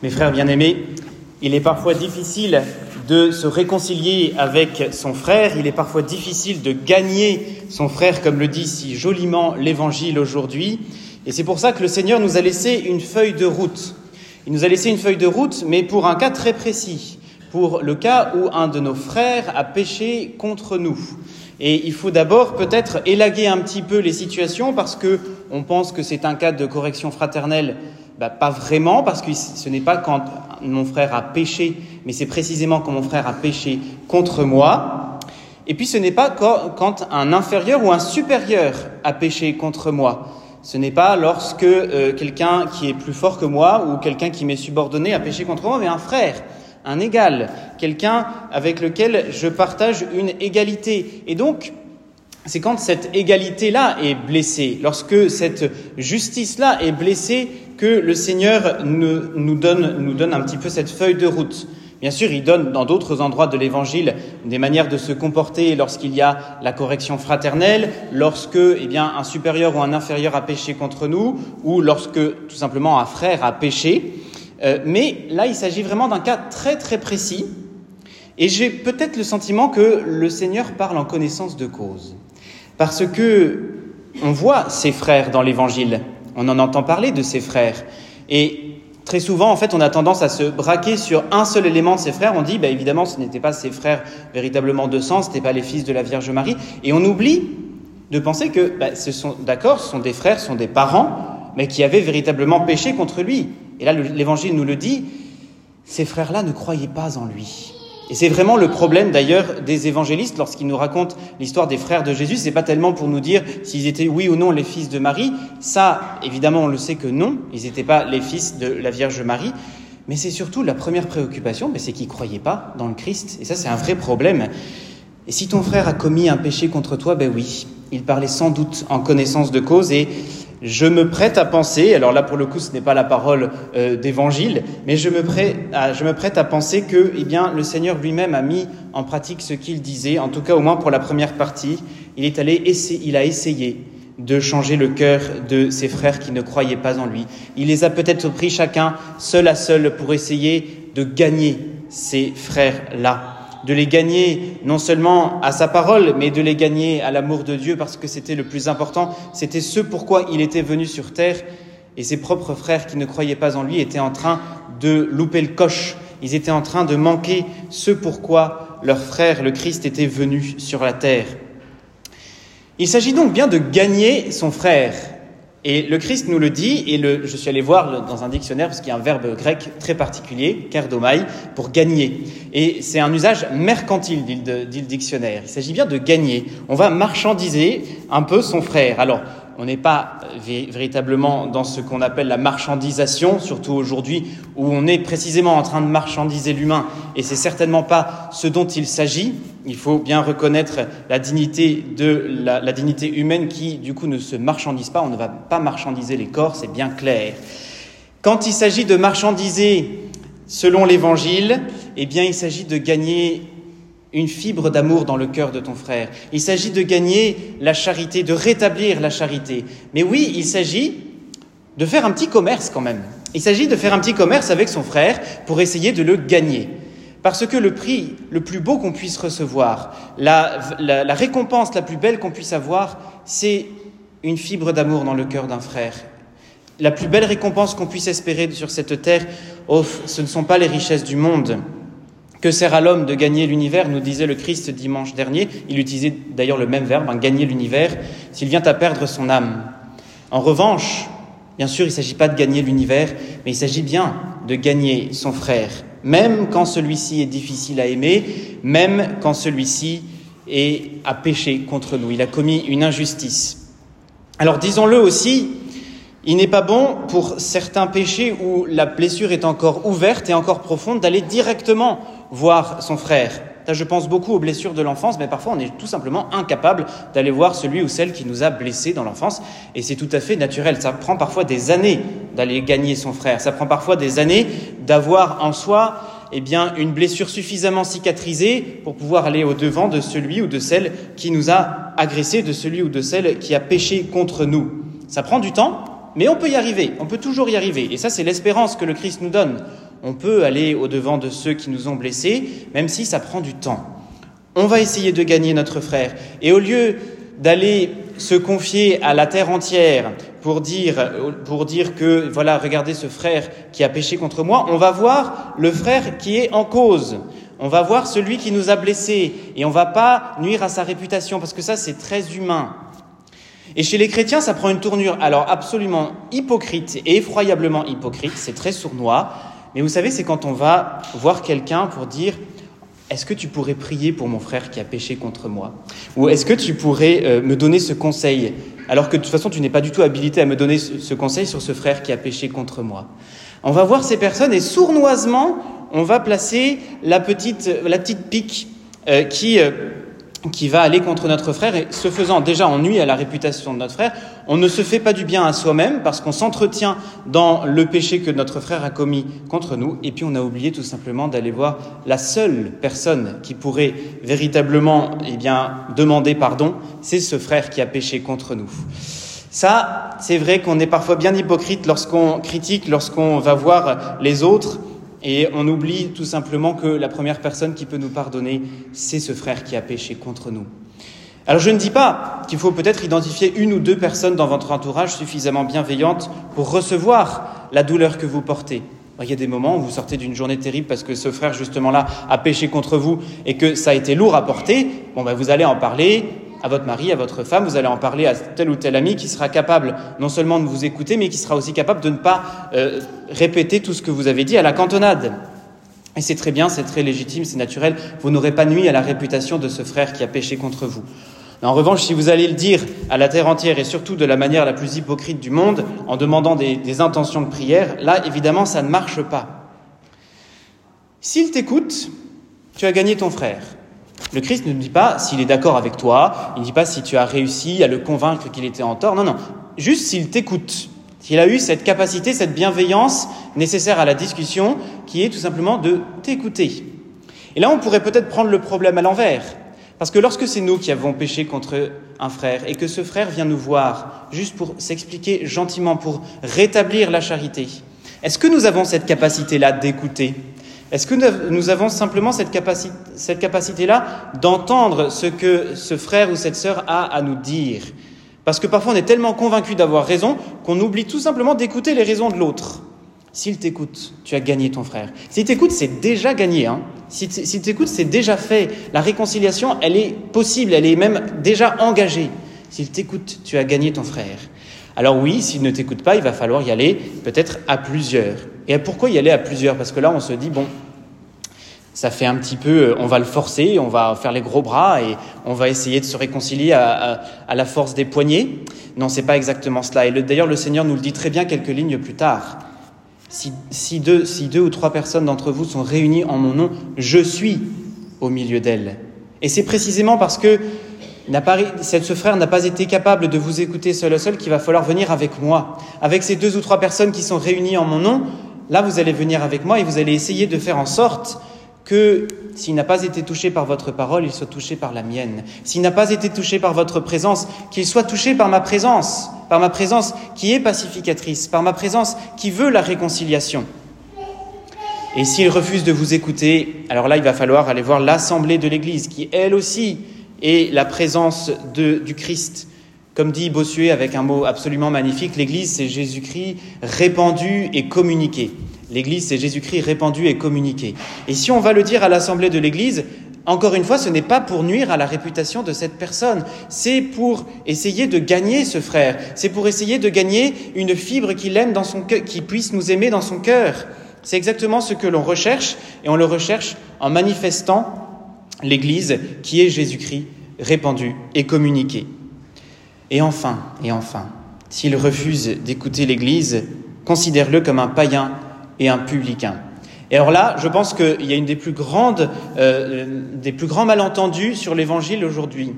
Mes frères bien-aimés, il est parfois difficile de se réconcilier avec son frère, il est parfois difficile de gagner son frère, comme le dit si joliment l'Évangile aujourd'hui, et c'est pour ça que le Seigneur nous a laissé une feuille de route. Il nous a laissé une feuille de route, mais pour un cas très précis, pour le cas où un de nos frères a péché contre nous. Et il faut d'abord peut-être élaguer un petit peu les situations parce que on pense que c'est un cas de correction fraternelle bah, Pas vraiment, parce que ce n'est pas quand mon frère a péché, mais c'est précisément quand mon frère a péché contre moi. Et puis ce n'est pas quand un inférieur ou un supérieur a péché contre moi. Ce n'est pas lorsque euh, quelqu'un qui est plus fort que moi ou quelqu'un qui m'est subordonné a péché contre moi, mais un frère, un égal, quelqu'un avec lequel je partage une égalité. Et donc, c'est quand cette égalité-là est blessée, lorsque cette justice-là est blessée, que le Seigneur nous, donne, un petit peu cette feuille de route. Bien sûr, il donne dans d'autres endroits de l'Évangile des manières de se comporter lorsqu'il y a la correction fraternelle, lorsque eh bien, un supérieur ou un inférieur a péché contre nous, ou lorsque tout simplement un frère a péché. Euh, mais là, il s'agit vraiment d'un cas très très précis. Et j'ai peut-être le sentiment que le Seigneur parle en connaissance de cause. Parce que on voit ses frères dans l'Évangile. On en entend parler de ses frères. Et très souvent, en fait, on a tendance à se braquer sur un seul élément de ses frères. On dit, bah, évidemment, ce n'étaient pas ses frères véritablement de sang, ce n'étaient pas les fils de la Vierge Marie. Et on oublie de penser que, bah, ce sont, d'accord, ce sont des frères, ce sont des parents, mais qui avaient véritablement péché contre lui. Et là, l'Évangile nous le dit, ces frères-là ne croyaient pas en lui. Et c'est vraiment le problème d'ailleurs des évangélistes lorsqu'ils nous racontent l'histoire des frères de Jésus. C'est pas tellement pour nous dire s'ils étaient oui ou non les fils de Marie. Ça, évidemment, on le sait que non, ils n'étaient pas les fils de la Vierge Marie. Mais c'est surtout la première préoccupation, c'est qu'ils croyaient pas dans le Christ. Et ça, c'est un vrai problème. Et si ton frère a commis un péché contre toi, ben oui, il parlait sans doute en connaissance de cause et je me prête à penser, alors là pour le coup ce n'est pas la parole euh, d'évangile, mais je me, prête à, je me prête à penser que eh bien, le Seigneur lui-même a mis en pratique ce qu'il disait, en tout cas au moins pour la première partie, il, est allé essayer, il a essayé de changer le cœur de ses frères qui ne croyaient pas en lui. Il les a peut-être pris chacun seul à seul pour essayer de gagner ces frères-là de les gagner non seulement à sa parole, mais de les gagner à l'amour de Dieu, parce que c'était le plus important, c'était ce pourquoi il était venu sur terre, et ses propres frères qui ne croyaient pas en lui étaient en train de louper le coche, ils étaient en train de manquer ce pourquoi leur frère, le Christ, était venu sur la terre. Il s'agit donc bien de gagner son frère, et le Christ nous le dit, et je suis allé voir dans un dictionnaire, parce qu'il y a un verbe grec très particulier, kerdomai, pour gagner. Et c'est un usage mercantile, dit le, dit le dictionnaire. Il s'agit bien de gagner. On va marchandiser un peu son frère. Alors, on n'est pas véritablement dans ce qu'on appelle la marchandisation, surtout aujourd'hui où on est précisément en train de marchandiser l'humain, et c'est certainement pas ce dont il s'agit. Il faut bien reconnaître la dignité de la, la, dignité humaine qui, du coup, ne se marchandise pas. On ne va pas marchandiser les corps, c'est bien clair. Quand il s'agit de marchandiser selon l'Évangile, eh bien, il s'agit de gagner une fibre d'amour dans le cœur de ton frère. Il s'agit de gagner la charité, de rétablir la charité. Mais oui, il s'agit de faire un petit commerce quand même. Il s'agit de faire un petit commerce avec son frère pour essayer de le gagner. Parce que le prix le plus beau qu'on puisse recevoir, la, récompense la plus belle qu'on puisse avoir, c'est une fibre d'amour dans le cœur d'un frère. La plus belle récompense qu'on puisse espérer sur cette terre, oh, ce ne sont pas les richesses du monde, que sert à l'homme de gagner l'univers nous disait le Christ dimanche dernier. Il utilisait d'ailleurs le même verbe, hein, gagner l'univers, s'il vient à perdre son âme. En revanche, bien sûr, il ne s'agit pas de gagner l'univers, mais il s'agit bien de gagner son frère, même quand celui-ci est difficile à aimer, même quand celui-ci est à pécher contre nous. Il a commis une injustice. Alors disons-le aussi, il n'est pas bon pour certains péchés où la blessure est encore ouverte et encore profonde d'aller directement voir son frère. Là, je pense beaucoup aux blessures de l'enfance, mais parfois on est tout simplement incapable d'aller voir celui ou celle qui nous a blessés dans l'enfance, et c'est tout à fait naturel. Ça prend parfois des années d'aller gagner son frère, ça prend parfois des années d'avoir en soi eh bien, une blessure suffisamment cicatrisée pour pouvoir aller au-devant de celui ou de celle qui nous a agressés, de celui ou de celle qui a péché contre nous. Ça prend du temps, mais on peut y arriver, on peut toujours y arriver. Et ça, c'est l'espérance que le Christ nous donne. On peut aller au-devant de ceux qui nous ont blessés, même si ça prend du temps. On va essayer de gagner notre frère. Et au lieu d'aller se confier à la terre entière pour dire, que, voilà, regardez ce frère qui a péché contre moi, on va voir le frère qui est en cause. On va voir celui qui nous a blessés et on va pas nuire à sa réputation parce que ça, c'est très humain. Et chez les chrétiens, ça prend une tournure alors absolument hypocrite et effroyablement hypocrite, c'est très sournois. Mais vous savez, c'est quand on va voir quelqu'un pour dire est-ce que tu pourrais prier pour mon frère qui a péché contre moi? Ou est-ce que tu pourrais euh, me donner ce conseil? Alors que de toute façon tu n'es pas du tout habilité à me donner ce conseil sur ce frère qui a péché contre moi. On va voir ces personnes et sournoisement on va placer la petite, la petite pique euh, qui euh, qui va aller contre notre frère. Et ce faisant déjà on à la réputation de notre frère, on ne se fait pas du bien à soi-même parce qu'on s'entretient dans le péché que notre frère a commis contre nous. Et puis on a oublié tout simplement d'aller voir la seule personne qui pourrait véritablement eh bien demander pardon, c'est ce frère qui a péché contre nous. Ça, c'est vrai qu'on est parfois bien hypocrite lorsqu'on critique, lorsqu'on va voir les autres et on oublie tout simplement que la première personne qui peut nous pardonner, c'est ce frère qui a péché contre nous. Alors je ne dis pas qu'il faut peut-être identifier une ou deux personnes dans votre entourage suffisamment bienveillantes pour recevoir la douleur que vous portez. Il y a des moments où vous sortez d'une journée terrible parce que ce frère justement là a péché contre vous et que ça a été lourd à porter. Bon, ben, vous allez en parler, à votre mari, à votre femme, vous allez en parler à tel ou tel ami qui sera capable non seulement de vous écouter, mais qui sera aussi capable de ne pas euh, répéter tout ce que vous avez dit à la cantonade. Et c'est très bien, c'est très légitime, c'est naturel. Vous n'aurez pas nuit à la réputation de ce frère qui a péché contre vous. En revanche, si vous allez le dire à la terre entière et surtout de la manière la plus hypocrite du monde, en demandant des, des intentions de prière, là, évidemment, ça ne marche pas. S'il t'écoute, tu as gagné ton frère. Le Christ ne dit pas s'il est d'accord avec toi, il ne dit pas si tu as réussi à le convaincre qu'il était en tort, non, non, juste s'il t'écoute, s'il a eu cette capacité, cette bienveillance nécessaire à la discussion, qui est tout simplement de t'écouter. Et là, on pourrait peut-être prendre le problème à l'envers, parce que lorsque c'est nous qui avons péché contre un frère, et que ce frère vient nous voir, juste pour s'expliquer gentiment, pour rétablir la charité, est-ce que nous avons cette capacité-là d'écouter? Est-ce que nous avons simplement cette, capacité-là d'entendre ce que ce frère ou cette sœur a à nous dire? Parce que parfois on est tellement convaincu d'avoir raison qu'on oublie tout simplement d'écouter les raisons de l'autre. S'il t'écoute, tu as gagné ton frère. S'il t'écoute, c'est déjà gagné. Hein. S'il t'écoute, c'est déjà fait. La réconciliation, elle est possible, elle est même déjà engagée. S'il t'écoute, tu as gagné ton frère. Alors oui, s'il ne t'écoute pas, il va falloir y aller peut-être à plusieurs. Et pourquoi y aller à plusieurs? Parce que là, on se dit, bon, ça fait un petit peu, euh, on va le forcer, on va faire les gros bras et on va essayer de se réconcilier à, la force des poignets. Non, c'est pas exactement cela. Et d'ailleurs, le Seigneur nous le dit très bien quelques lignes plus tard. Si, deux, si deux ou trois personnes d'entre vous sont réunies en mon nom, je suis au milieu d'elles. Et c'est précisément parce que ce frère n'a pas été capable de vous écouter seul à seul qu'il va falloir venir avec moi. Avec ces deux ou trois personnes qui sont réunies en mon nom, là vous allez venir avec moi et vous allez essayer de faire en sorte que s'il n'a pas été touché par votre parole, il soit touché par la mienne. S'il n'a pas été touché par votre présence, qu'il soit touché par ma présence, par ma présence qui est pacificatrice, par ma présence qui veut la réconciliation. Et s'il refuse de vous écouter, alors là, il va falloir aller voir l'assemblée de l'Église, qui elle aussi est la présence du Christ. Comme dit Bossuet avec un mot absolument magnifique, l'Église, c'est Jésus-Christ répandu et communiqué. L'Église, c'est Jésus-Christ répandu et communiqué. Et si on va le dire à l'assemblée de l'Église, encore une fois, ce n'est pas pour nuire à la réputation de cette personne, c'est pour essayer de gagner ce frère, c'est pour essayer de gagner une fibre qu'il aime dans son cœur, qui puisse nous aimer dans son cœur. C'est exactement ce que l'on recherche, et on le recherche en manifestant l'Église qui est Jésus-Christ répandu et communiqué. Et enfin, et enfin, s'il refuse d'écouter l'Église, considère-le comme un païen et un publicain. Et alors là, je pense qu'il y a une des plus grandes, euh, des plus grands malentendus sur l'Évangile aujourd'hui.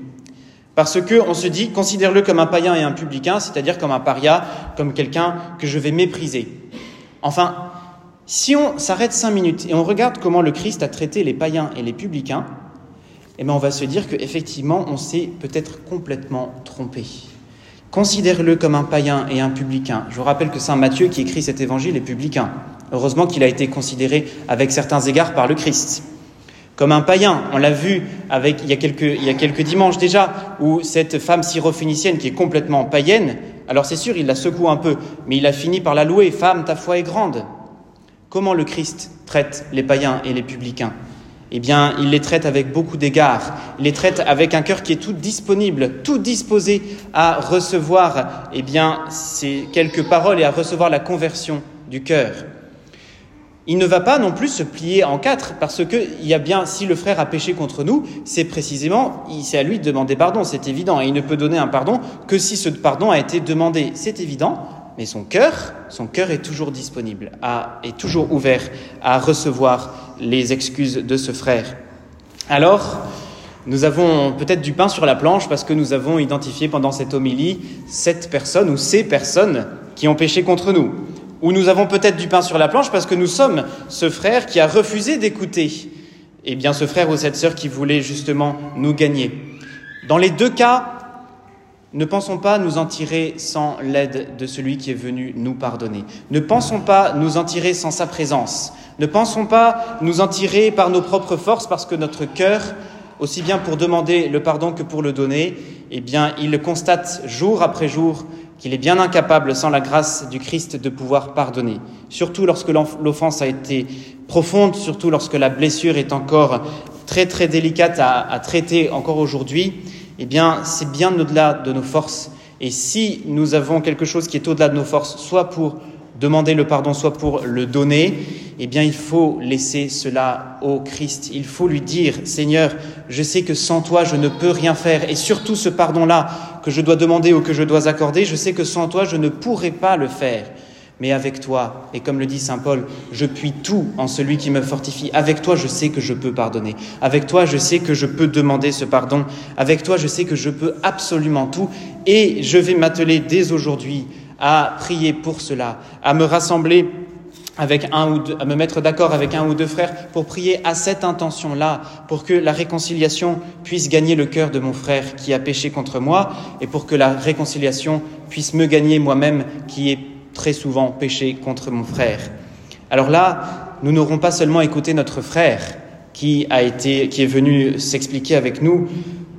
Parce que on se dit, considère-le comme un païen et un publicain, c'est-à-dire comme un paria, comme quelqu'un que je vais mépriser. Enfin, si on s'arrête cinq minutes et on regarde comment le Christ a traité les païens et les publicains, eh bien on va se dire qu'effectivement, on s'est peut-être complètement trompé. considère-le comme un païen et un publicain. Je vous rappelle que Saint Matthieu qui écrit cet évangile est publicain. Heureusement qu'il a été considéré avec certains égards par le Christ. Comme un païen, on l'a vu avec, il, y a quelques, il y a quelques dimanches déjà, où cette femme syrophénicienne qui est complètement païenne, alors c'est sûr, il la secoue un peu, mais il a fini par la louer, femme, ta foi est grande. Comment le Christ traite les païens et les publicains? Eh bien, il les traite avec beaucoup d'égards. Il les traite avec un cœur qui est tout disponible, tout disposé à recevoir, eh bien, ces quelques paroles et à recevoir la conversion du cœur. Il ne va pas non plus se plier en quatre, parce que il y a bien, si le frère a péché contre nous, c'est précisément, c'est à lui de demander pardon, c'est évident, et il ne peut donner un pardon que si ce pardon a été demandé, c'est évident, mais son cœur, son cœur est toujours disponible, est toujours ouvert à recevoir les excuses de ce frère. Alors, nous avons peut-être du pain sur la planche parce que nous avons identifié pendant cette homélie cette personne ou ces personnes qui ont péché contre nous. Ou nous avons peut-être du pain sur la planche parce que nous sommes ce frère qui a refusé d'écouter. Eh bien ce frère ou cette sœur qui voulait justement nous gagner. Dans les deux cas, ne pensons pas nous en tirer sans l'aide de celui qui est venu nous pardonner. Ne pensons pas nous en tirer sans sa présence. Ne pensons pas nous en tirer par nos propres forces parce que notre cœur, aussi bien pour demander le pardon que pour le donner, eh bien, il constate jour après jour qu'il est bien incapable, sans la grâce du Christ, de pouvoir pardonner. Surtout lorsque l'offense a été profonde, surtout lorsque la blessure est encore très très délicate à, à traiter encore aujourd'hui eh bien, c'est bien au-delà de nos forces. Et si nous avons quelque chose qui est au-delà de nos forces, soit pour demander le pardon, soit pour le donner, eh bien, il faut laisser cela au Christ. Il faut lui dire, Seigneur, je sais que sans toi, je ne peux rien faire. Et surtout ce pardon-là que je dois demander ou que je dois accorder, je sais que sans toi, je ne pourrai pas le faire mais avec toi, et comme le dit Saint Paul, je puis tout en celui qui me fortifie. Avec toi, je sais que je peux pardonner. Avec toi, je sais que je peux demander ce pardon. Avec toi, je sais que je peux absolument tout. Et je vais m'atteler dès aujourd'hui à prier pour cela, à me rassembler avec un ou deux, à me mettre d'accord avec un ou deux frères pour prier à cette intention-là, pour que la réconciliation puisse gagner le cœur de mon frère qui a péché contre moi, et pour que la réconciliation puisse me gagner moi-même qui ai très souvent péché contre mon frère. Alors là, nous n'aurons pas seulement écouté notre frère qui, a été, qui est venu s'expliquer avec nous,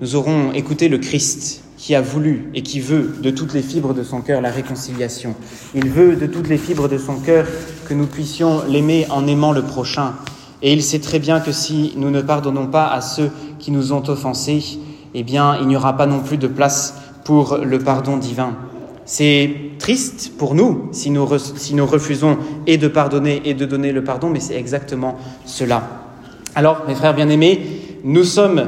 nous aurons écouté le Christ qui a voulu et qui veut de toutes les fibres de son cœur la réconciliation. Il veut de toutes les fibres de son cœur que nous puissions l'aimer en aimant le prochain. Et il sait très bien que si nous ne pardonnons pas à ceux qui nous ont offensés, eh bien, il n'y aura pas non plus de place pour le pardon divin. C'est triste pour nous si nous, refusons et de pardonner et de donner le pardon, mais c'est exactement cela. Alors, mes frères bien-aimés, nous sommes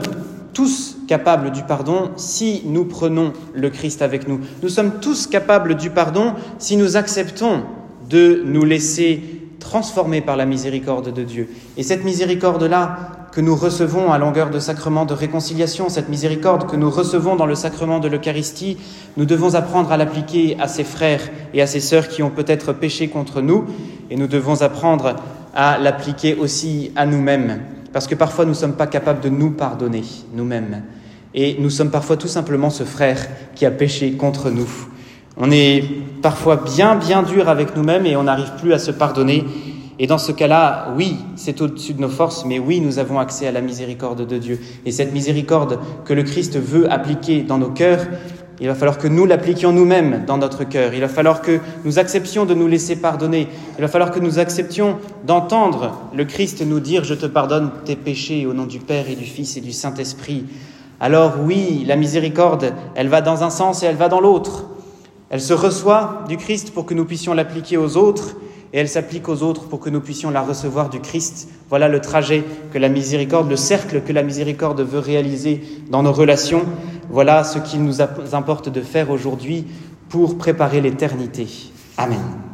tous capables du pardon si nous prenons le Christ avec nous. Nous sommes tous capables du pardon si nous acceptons de nous laisser transformer par la miséricorde de Dieu. Et cette miséricorde-là, que nous recevons à longueur de sacrement de réconciliation, cette miséricorde que nous recevons dans le sacrement de l'Eucharistie, nous devons apprendre à l'appliquer à ces frères et à ces sœurs qui ont peut-être péché contre nous, et nous devons apprendre à l'appliquer aussi à nous-mêmes, parce que parfois nous ne sommes pas capables de nous pardonner nous-mêmes, et nous sommes parfois tout simplement ce frère qui a péché contre nous. On est parfois bien bien dur avec nous-mêmes et on n'arrive plus à se pardonner et dans ce cas-là, oui, c'est au-dessus de nos forces, mais oui, nous avons accès à la miséricorde de Dieu. Et cette miséricorde que le Christ veut appliquer dans nos cœurs, il va falloir que nous l'appliquions nous-mêmes dans notre cœur. Il va falloir que nous acceptions de nous laisser pardonner. Il va falloir que nous acceptions d'entendre le Christ nous dire Je te pardonne tes péchés au nom du Père et du Fils et du Saint-Esprit. Alors oui, la miséricorde, elle va dans un sens et elle va dans l'autre. Elle se reçoit du Christ pour que nous puissions l'appliquer aux autres et elle s'applique aux autres pour que nous puissions la recevoir du Christ. Voilà le trajet que la miséricorde, le cercle que la miséricorde veut réaliser dans nos relations. Voilà ce qu'il nous importe de faire aujourd'hui pour préparer l'éternité. Amen.